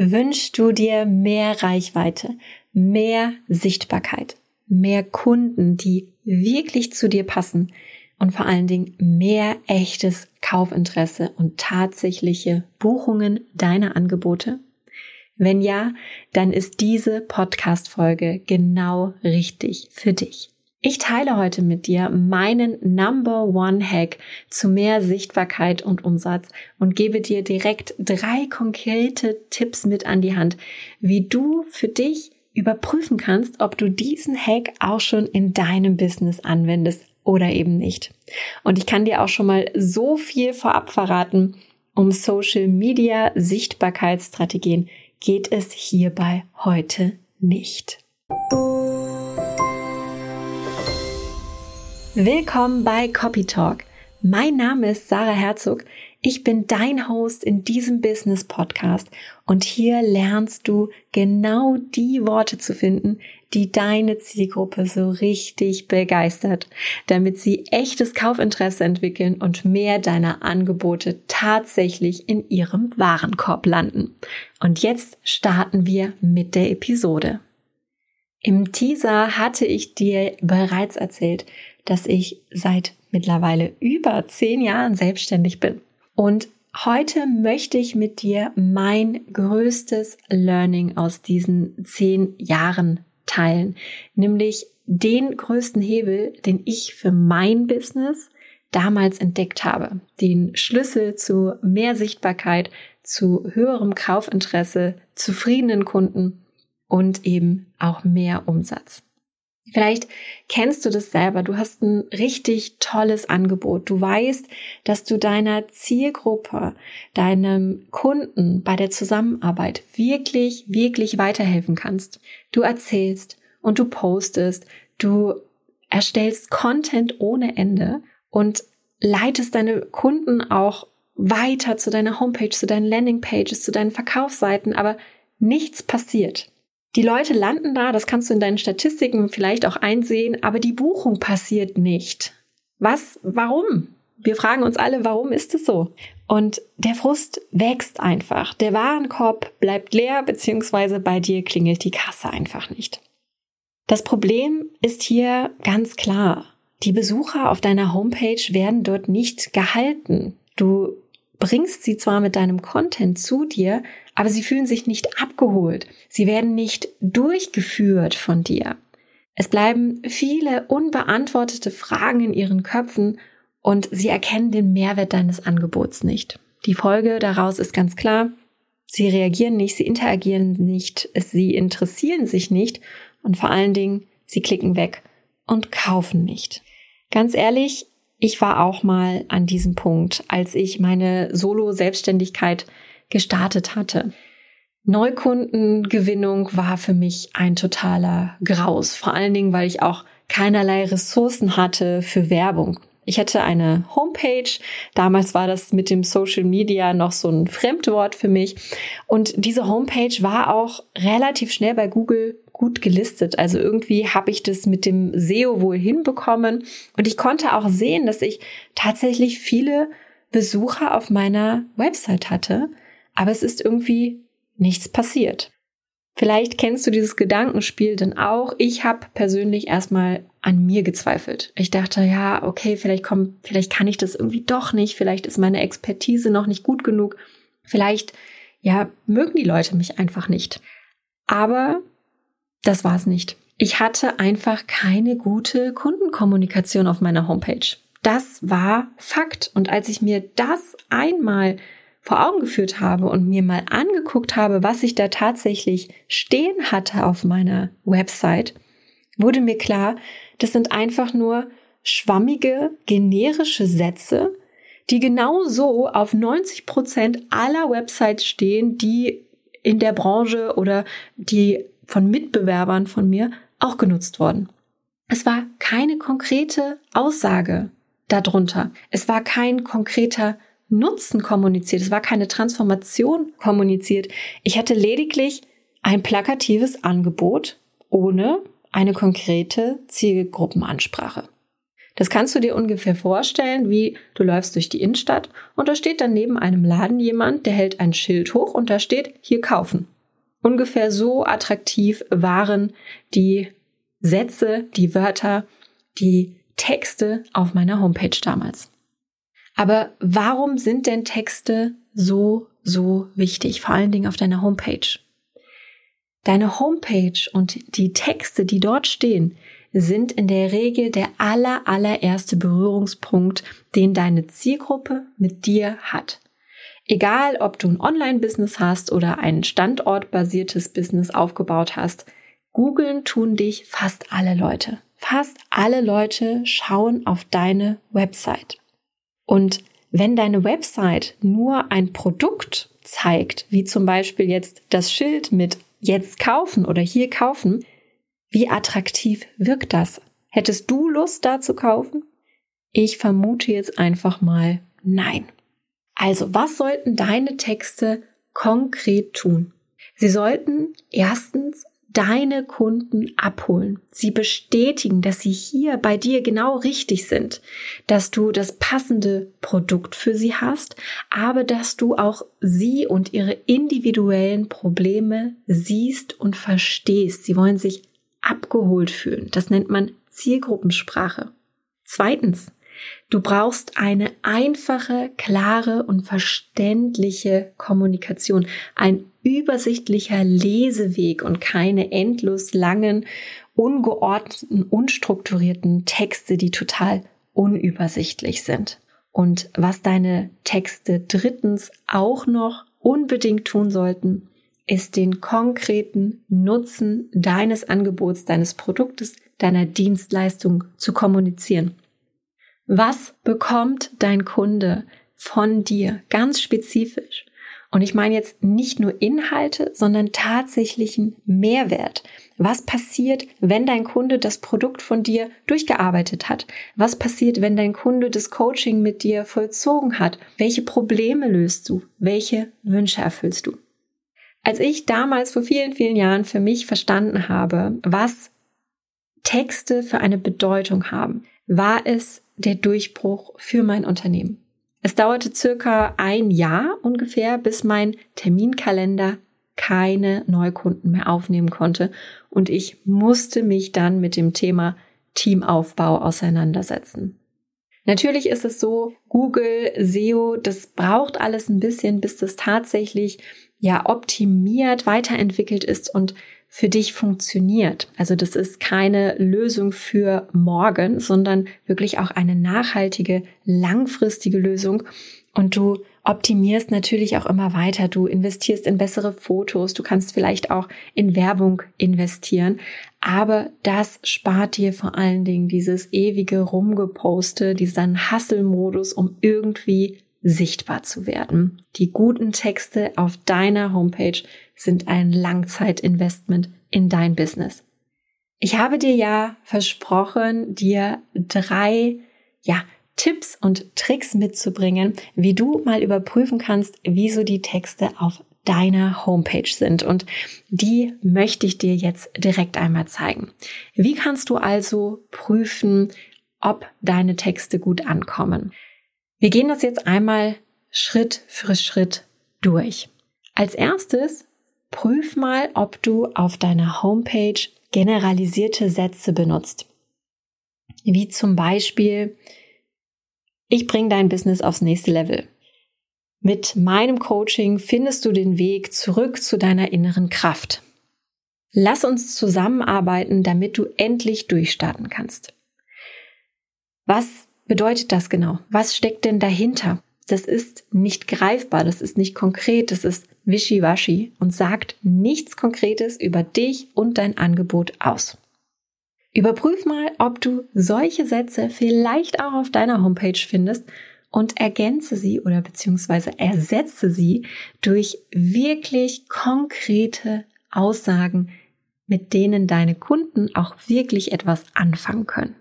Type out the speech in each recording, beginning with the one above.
Wünschst du dir mehr Reichweite, mehr Sichtbarkeit, mehr Kunden, die wirklich zu dir passen und vor allen Dingen mehr echtes Kaufinteresse und tatsächliche Buchungen deiner Angebote? Wenn ja, dann ist diese Podcast-Folge genau richtig für dich. Ich teile heute mit dir meinen Number One Hack zu mehr Sichtbarkeit und Umsatz und gebe dir direkt drei konkrete Tipps mit an die Hand, wie du für dich überprüfen kannst, ob du diesen Hack auch schon in deinem Business anwendest oder eben nicht. Und ich kann dir auch schon mal so viel vorab verraten, um Social Media Sichtbarkeitsstrategien geht es hierbei heute nicht. Willkommen bei Copy Talk. Mein Name ist Sarah Herzog. Ich bin dein Host in diesem Business Podcast und hier lernst du genau die Worte zu finden, die deine Zielgruppe so richtig begeistert, damit sie echtes Kaufinteresse entwickeln und mehr deiner Angebote tatsächlich in ihrem Warenkorb landen. Und jetzt starten wir mit der Episode. Im Teaser hatte ich dir bereits erzählt, dass ich seit mittlerweile über zehn Jahren selbstständig bin. Und heute möchte ich mit dir mein größtes Learning aus diesen zehn Jahren teilen, nämlich den größten Hebel, den ich für mein Business damals entdeckt habe. Den Schlüssel zu mehr Sichtbarkeit, zu höherem Kaufinteresse, zufriedenen Kunden und eben auch mehr Umsatz. Vielleicht kennst du das selber. Du hast ein richtig tolles Angebot. Du weißt, dass du deiner Zielgruppe, deinem Kunden bei der Zusammenarbeit wirklich, wirklich weiterhelfen kannst. Du erzählst und du postest, du erstellst Content ohne Ende und leitest deine Kunden auch weiter zu deiner Homepage, zu deinen Landingpages, zu deinen Verkaufsseiten, aber nichts passiert. Die Leute landen da, das kannst du in deinen Statistiken vielleicht auch einsehen, aber die Buchung passiert nicht. Was? Warum? Wir fragen uns alle, warum ist es so? Und der Frust wächst einfach. Der Warenkorb bleibt leer, beziehungsweise bei dir klingelt die Kasse einfach nicht. Das Problem ist hier ganz klar. Die Besucher auf deiner Homepage werden dort nicht gehalten. Du bringst sie zwar mit deinem Content zu dir, aber sie fühlen sich nicht abgeholt. Sie werden nicht durchgeführt von dir. Es bleiben viele unbeantwortete Fragen in ihren Köpfen und sie erkennen den Mehrwert deines Angebots nicht. Die Folge daraus ist ganz klar, sie reagieren nicht, sie interagieren nicht, sie interessieren sich nicht und vor allen Dingen, sie klicken weg und kaufen nicht. Ganz ehrlich, ich war auch mal an diesem Punkt, als ich meine Solo-Selbstständigkeit gestartet hatte. Neukundengewinnung war für mich ein totaler Graus, vor allen Dingen, weil ich auch keinerlei Ressourcen hatte für Werbung. Ich hatte eine Homepage. Damals war das mit dem Social Media noch so ein Fremdwort für mich. Und diese Homepage war auch relativ schnell bei Google gut gelistet. Also irgendwie habe ich das mit dem SEO wohl hinbekommen. Und ich konnte auch sehen, dass ich tatsächlich viele Besucher auf meiner Website hatte. Aber es ist irgendwie nichts passiert. Vielleicht kennst du dieses Gedankenspiel denn auch. Ich habe persönlich erstmal an mir gezweifelt. Ich dachte, ja, okay, vielleicht kommt, vielleicht kann ich das irgendwie doch nicht, vielleicht ist meine Expertise noch nicht gut genug. Vielleicht, ja, mögen die Leute mich einfach nicht. Aber das war es nicht. Ich hatte einfach keine gute Kundenkommunikation auf meiner Homepage. Das war Fakt. Und als ich mir das einmal vor Augen geführt habe und mir mal angeguckt habe, was ich da tatsächlich stehen hatte auf meiner Website, wurde mir klar, das sind einfach nur schwammige, generische Sätze, die genau so auf 90 Prozent aller Websites stehen, die in der Branche oder die von Mitbewerbern von mir auch genutzt wurden. Es war keine konkrete Aussage darunter. Es war kein konkreter Nutzen kommuniziert. Es war keine Transformation kommuniziert. Ich hatte lediglich ein plakatives Angebot ohne eine konkrete Zielgruppenansprache. Das kannst du dir ungefähr vorstellen, wie du läufst durch die Innenstadt und da steht dann neben einem Laden jemand, der hält ein Schild hoch und da steht hier kaufen. Ungefähr so attraktiv waren die Sätze, die Wörter, die Texte auf meiner Homepage damals. Aber warum sind denn Texte so, so wichtig, vor allen Dingen auf deiner Homepage? Deine Homepage und die Texte, die dort stehen, sind in der Regel der aller, allererste Berührungspunkt, den deine Zielgruppe mit dir hat. Egal, ob du ein Online-Business hast oder ein standortbasiertes Business aufgebaut hast, googeln tun dich fast alle Leute. Fast alle Leute schauen auf deine Website. Und wenn deine Website nur ein Produkt zeigt, wie zum Beispiel jetzt das Schild mit jetzt kaufen oder hier kaufen, wie attraktiv wirkt das? Hättest du Lust da zu kaufen? Ich vermute jetzt einfach mal nein. Also, was sollten deine Texte konkret tun? Sie sollten erstens deine Kunden abholen. Sie bestätigen, dass sie hier bei dir genau richtig sind, dass du das passende Produkt für sie hast, aber dass du auch sie und ihre individuellen Probleme siehst und verstehst. Sie wollen sich abgeholt fühlen. Das nennt man Zielgruppensprache. Zweitens, du brauchst eine einfache, klare und verständliche Kommunikation, ein übersichtlicher Leseweg und keine endlos langen, ungeordneten, unstrukturierten Texte, die total unübersichtlich sind. Und was deine Texte drittens auch noch unbedingt tun sollten, ist den konkreten Nutzen deines Angebots, deines Produktes, deiner Dienstleistung zu kommunizieren. Was bekommt dein Kunde von dir ganz spezifisch? Und ich meine jetzt nicht nur Inhalte, sondern tatsächlichen Mehrwert. Was passiert, wenn dein Kunde das Produkt von dir durchgearbeitet hat? Was passiert, wenn dein Kunde das Coaching mit dir vollzogen hat? Welche Probleme löst du? Welche Wünsche erfüllst du? Als ich damals vor vielen, vielen Jahren für mich verstanden habe, was Texte für eine Bedeutung haben, war es der Durchbruch für mein Unternehmen. Es dauerte circa ein Jahr ungefähr, bis mein Terminkalender keine Neukunden mehr aufnehmen konnte und ich musste mich dann mit dem Thema Teamaufbau auseinandersetzen. Natürlich ist es so, Google, SEO, das braucht alles ein bisschen, bis das tatsächlich ja optimiert, weiterentwickelt ist und für dich funktioniert. Also das ist keine Lösung für morgen, sondern wirklich auch eine nachhaltige, langfristige Lösung. Und du optimierst natürlich auch immer weiter. Du investierst in bessere Fotos. Du kannst vielleicht auch in Werbung investieren. Aber das spart dir vor allen Dingen dieses ewige Rumgeposte, diesen Hustle-Modus, um irgendwie sichtbar zu werden. Die guten Texte auf deiner Homepage sind ein Langzeitinvestment in dein Business. Ich habe dir ja versprochen, dir drei, ja, Tipps und Tricks mitzubringen, wie du mal überprüfen kannst, wieso die Texte auf deiner Homepage sind. Und die möchte ich dir jetzt direkt einmal zeigen. Wie kannst du also prüfen, ob deine Texte gut ankommen? Wir gehen das jetzt einmal Schritt für Schritt durch. Als erstes prüf mal, ob du auf deiner Homepage generalisierte Sätze benutzt. Wie zum Beispiel, ich bringe dein Business aufs nächste Level. Mit meinem Coaching findest du den Weg zurück zu deiner inneren Kraft. Lass uns zusammenarbeiten, damit du endlich durchstarten kannst. Was bedeutet das genau? Was steckt denn dahinter? Das ist nicht greifbar, das ist nicht konkret, das ist wischiwaschi und sagt nichts Konkretes über dich und dein Angebot aus. Überprüf mal, ob du solche Sätze vielleicht auch auf deiner Homepage findest und ergänze sie oder beziehungsweise ersetze sie durch wirklich konkrete Aussagen, mit denen deine Kunden auch wirklich etwas anfangen können.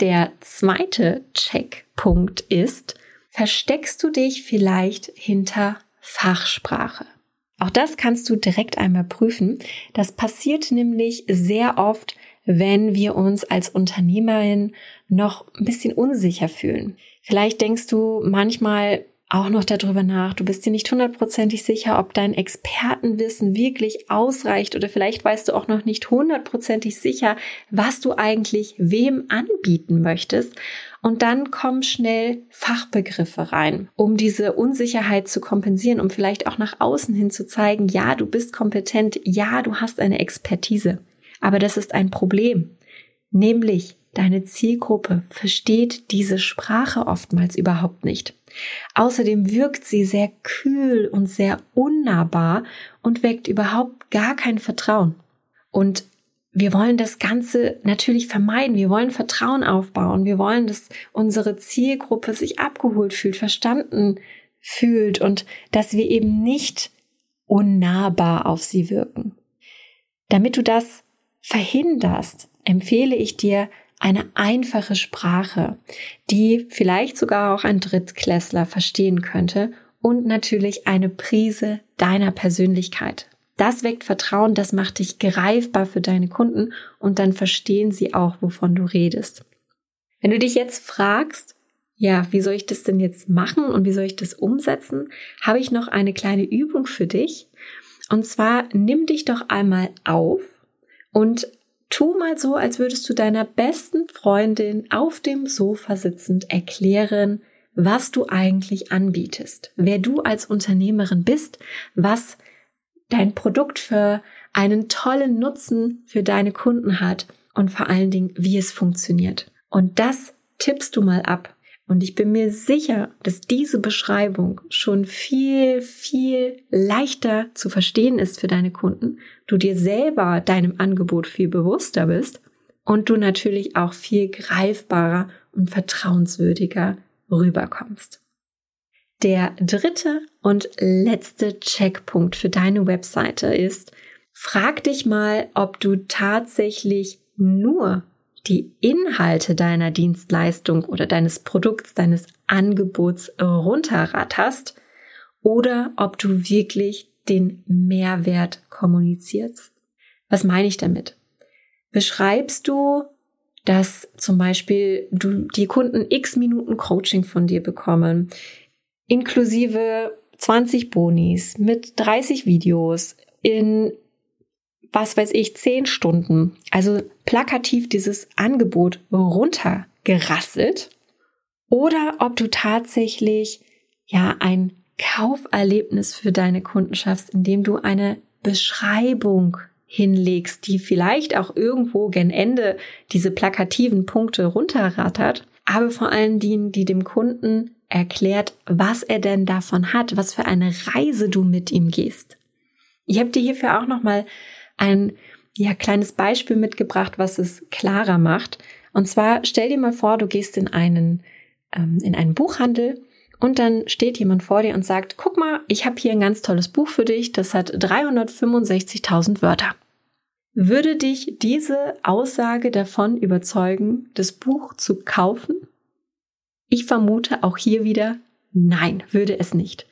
Der zweite Checkpunkt ist, versteckst du dich vielleicht hinter Fachsprache? Auch das kannst du direkt einmal prüfen. Das passiert nämlich sehr oft, wenn wir uns als Unternehmerin noch ein bisschen unsicher fühlen. Vielleicht denkst du manchmal, auch noch darüber nach. Du bist dir nicht hundertprozentig sicher, ob dein Expertenwissen wirklich ausreicht oder vielleicht weißt du auch noch nicht hundertprozentig sicher, was du eigentlich wem anbieten möchtest. Und dann kommen schnell Fachbegriffe rein, um diese Unsicherheit zu kompensieren, um vielleicht auch nach außen hin zu zeigen, ja, du bist kompetent, ja, du hast eine Expertise. Aber das ist ein Problem. Nämlich, deine Zielgruppe versteht diese Sprache oftmals überhaupt nicht. Außerdem wirkt sie sehr kühl und sehr unnahbar und weckt überhaupt gar kein Vertrauen. Und wir wollen das Ganze natürlich vermeiden. Wir wollen Vertrauen aufbauen. Wir wollen, dass unsere Zielgruppe sich abgeholt fühlt, verstanden fühlt und dass wir eben nicht unnahbar auf sie wirken. Damit du das verhinderst, empfehle ich dir eine einfache Sprache, die vielleicht sogar auch ein Drittklässler verstehen könnte und natürlich eine Prise deiner Persönlichkeit. Das weckt Vertrauen, das macht dich greifbar für deine Kunden und dann verstehen sie auch, wovon du redest. Wenn du dich jetzt fragst, ja, wie soll ich das denn jetzt machen und wie soll ich das umsetzen, habe ich noch eine kleine Übung für dich. Und zwar nimm dich doch einmal auf und Tu mal so, als würdest du deiner besten Freundin auf dem Sofa sitzend erklären, was du eigentlich anbietest, wer du als Unternehmerin bist, was dein Produkt für einen tollen Nutzen für deine Kunden hat und vor allen Dingen, wie es funktioniert. Und das tippst du mal ab. Und ich bin mir sicher, dass diese Beschreibung schon viel, viel leichter zu verstehen ist für deine Kunden, du dir selber deinem Angebot viel bewusster bist und du natürlich auch viel greifbarer und vertrauenswürdiger rüberkommst. Der dritte und letzte Checkpunkt für deine Webseite ist, frag dich mal, ob du tatsächlich nur die Inhalte deiner Dienstleistung oder deines Produkts, deines Angebots runterratterst oder ob du wirklich den Mehrwert kommunizierst. Was meine ich damit? Beschreibst du, dass zum Beispiel du die Kunden x Minuten Coaching von dir bekommen, inklusive 20 Bonis mit 30 Videos in was weiß ich, zehn Stunden, also plakativ dieses Angebot runtergerasselt oder ob du tatsächlich ja ein Kauferlebnis für deine Kunden schaffst, indem du eine Beschreibung hinlegst, die vielleicht auch irgendwo gen Ende diese plakativen Punkte runterrattert, aber vor allen Dingen, die dem Kunden erklärt, was er denn davon hat, was für eine Reise du mit ihm gehst. Ich habe dir hierfür auch noch mal ein ja, kleines Beispiel mitgebracht, was es klarer macht. Und zwar stell dir mal vor, du gehst in einen, ähm, in einen Buchhandel und dann steht jemand vor dir und sagt, guck mal, ich habe hier ein ganz tolles Buch für dich, das hat 365.000 Wörter. Würde dich diese Aussage davon überzeugen, das Buch zu kaufen? Ich vermute auch hier wieder, nein, würde es nicht.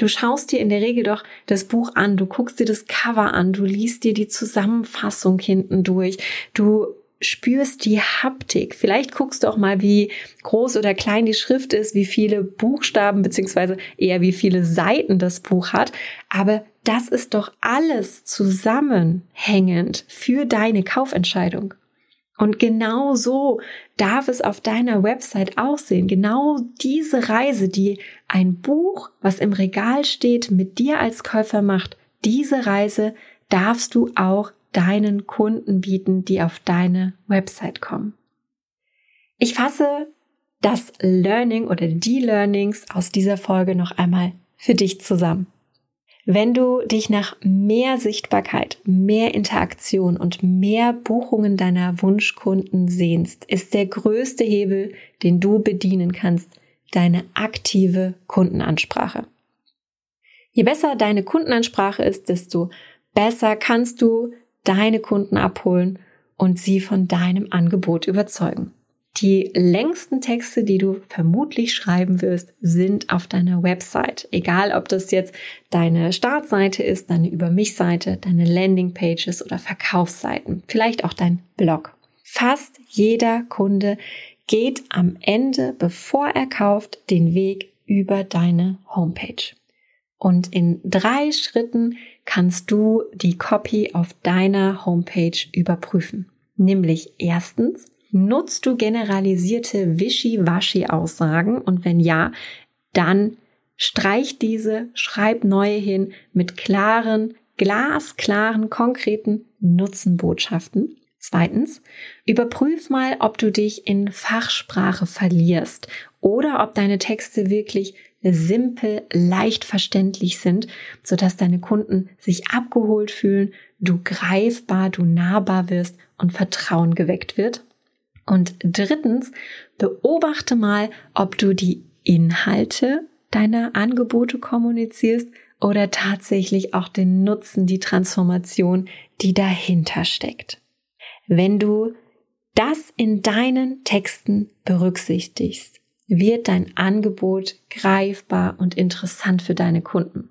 Du schaust dir in der Regel doch das Buch an, du guckst dir das Cover an, du liest dir die Zusammenfassung hinten durch, du spürst die Haptik. Vielleicht guckst du auch mal, wie groß oder klein die Schrift ist, wie viele Buchstaben beziehungsweise eher wie viele Seiten das Buch hat. Aber das ist doch alles zusammenhängend für deine Kaufentscheidung. Und genau so darf es auf deiner Website aussehen. Genau diese Reise, die ein Buch, was im Regal steht, mit dir als Käufer macht, diese Reise darfst du auch deinen Kunden bieten, die auf deine Website kommen. Ich fasse das Learning oder die Learnings aus dieser Folge noch einmal für dich zusammen. Wenn du dich nach mehr Sichtbarkeit, mehr Interaktion und mehr Buchungen deiner Wunschkunden sehnst, ist der größte Hebel, den du bedienen kannst, deine aktive Kundenansprache. Je besser deine Kundenansprache ist, desto besser kannst du deine Kunden abholen und sie von deinem Angebot überzeugen. Die längsten Texte, die du vermutlich schreiben wirst, sind auf deiner Website. Egal, ob das jetzt deine Startseite ist, deine Über mich Seite, deine Landingpages oder Verkaufsseiten, vielleicht auch dein Blog. Fast jeder Kunde geht am Ende, bevor er kauft, den Weg über deine Homepage. Und in drei Schritten kannst du die Copy auf deiner Homepage überprüfen. Nämlich erstens, nutzt du generalisierte Wischi-Waschi-Aussagen und wenn ja, dann streich diese, schreib neue hin mit klaren, glasklaren, konkreten Nutzenbotschaften. Zweitens, überprüf mal, ob du dich in Fachsprache verlierst oder ob deine Texte wirklich simpel, leicht verständlich sind, sodass deine Kunden sich abgeholt fühlen, du greifbar, du nahbar wirst und Vertrauen geweckt wird. Und drittens, beobachte mal, ob du die Inhalte deiner Angebote kommunizierst oder tatsächlich auch den Nutzen, die Transformation, die dahinter steckt. Wenn du das in deinen Texten berücksichtigst, wird dein Angebot greifbar und interessant für deine Kunden.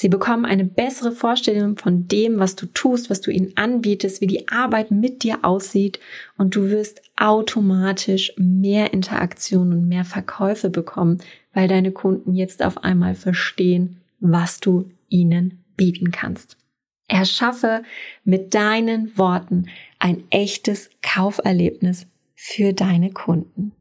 Sie bekommen eine bessere Vorstellung von dem, was du tust, was du ihnen anbietest, wie die Arbeit mit dir aussieht und du wirst automatisch mehr Interaktion und mehr Verkäufe bekommen, weil deine Kunden jetzt auf einmal verstehen, was du ihnen bieten kannst. Erschaffe mit deinen Worten ein echtes Kauferlebnis für deine Kunden.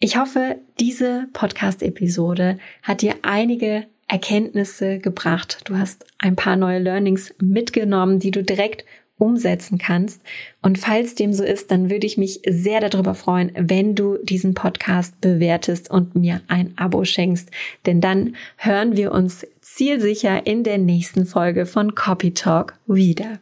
Ich hoffe, diese Podcast-Episode hat dir einige Erkenntnisse gebracht. Du hast ein paar neue Learnings mitgenommen, die du direkt umsetzen kannst. Und falls dem so ist, dann würde ich mich sehr darüber freuen, wenn du diesen Podcast bewertest und mir ein Abo schenkst. Denn dann hören wir uns zielsicher in der nächsten Folge von Copy Talk wieder.